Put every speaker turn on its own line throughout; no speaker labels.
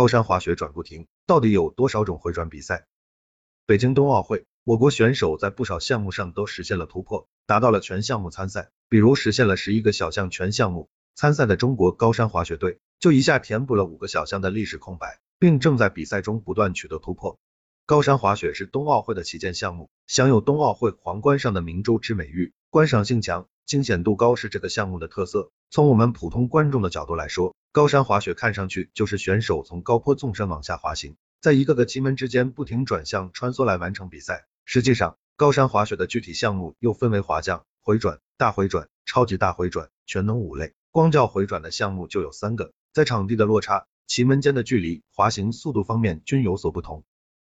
高山滑雪转不停，到底有多少种回转比赛？北京冬奥会，我国选手在不少项目上都实现了突破，达到了全项目参赛，比如实现了十一个小项全项目参赛的中国高山滑雪队，就一下填补了五个小项的历史空白，并正在比赛中不断取得突破。高山滑雪是冬奥会的旗舰项目，享有冬奥会皇冠上的明珠之美誉，观赏性强，惊险度高是这个项目的特色。从我们普通观众的角度来说，高山滑雪看上去就是选手从高坡纵身往下滑行，在一个个旗门之间不停转向穿梭来完成比赛。实际上，高山滑雪的具体项目又分为滑降、回转、大回转、超级大回转、全能五类。光叫回转的项目就有三个，在场地的落差、旗门间的距离、滑行速度方面均有所不同。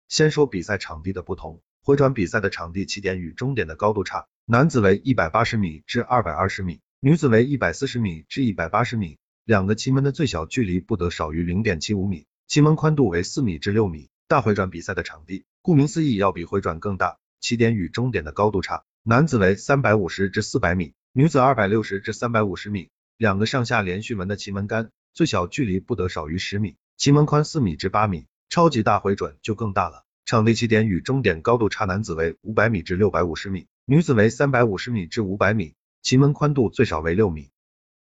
先说比赛场地的不同，回转比赛的场地起点与终点的高度差，男子为一百八十米至二百二十米，女子为一百四十米至一百八十米，两个旗门的最小距离不得少于零点七五米，旗门宽度为四米至六米。大回转比赛的场地，顾名思义要比回转更大，起点与终点的高度差，男子为三百五十至四百米，女子二百六十至三百五十米，两个上下连续门的旗门杆最小距离不得少于十米，旗门宽四米至八米。超级大回转就更大了，场地起点与终点高度差，男子为五百米至六百五十米，女子为三百五十米至五百米，旗门宽度最少为六米。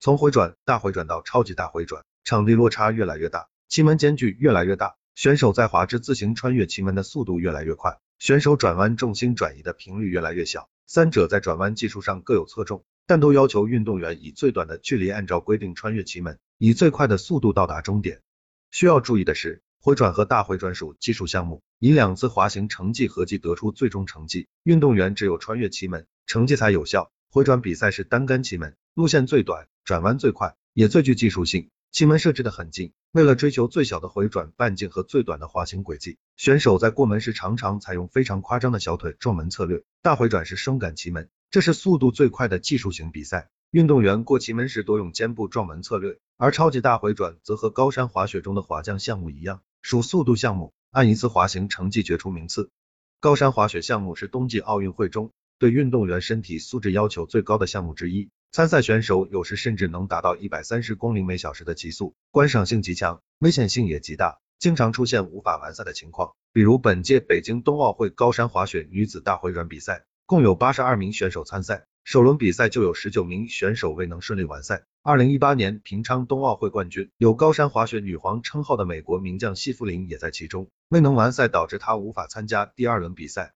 从回转、大回转到超级大回转，场地落差越来越大，旗门间距越来越大，选手在滑至自行穿越旗门的速度越来越快，选手转弯重心转移的频率越来越小。三者在转弯技术上各有侧重，但都要求运动员以最短的距离按照规定穿越旗门，以最快的速度到达终点。需要注意的是。回转和大回转属技术项目，以两次滑行成绩合计得出最终成绩。运动员只有穿越奇门，成绩才有效。回转比赛是单杆奇门，路线最短，转弯最快，也最具技术性。奇门设置的很近，为了追求最小的回转半径和最短的滑行轨迹，选手在过门时常常采用非常夸张的小腿撞门策略。大回转是双杆奇门，这是速度最快的技术型比赛。运动员过奇门时多用肩部撞门策略，而超级大回转则和高山滑雪中的滑降项目一样。属速度项目，按一次滑行成绩决出名次。高山滑雪项目是冬季奥运会中对运动员身体素质要求最高的项目之一，参赛选手有时甚至能达到一百三十公里每小时的极速，观赏性极强，危险性也极大，经常出现无法完赛的情况。比如本届北京冬奥会高山滑雪女子大回转比赛，共有八十二名选手参赛。首轮比赛就有十九名选手未能顺利完赛。二零一八年平昌冬奥会冠军，有高山滑雪女皇称号的美国名将谢弗林也在其中，未能完赛导致她无法参加第二轮比赛。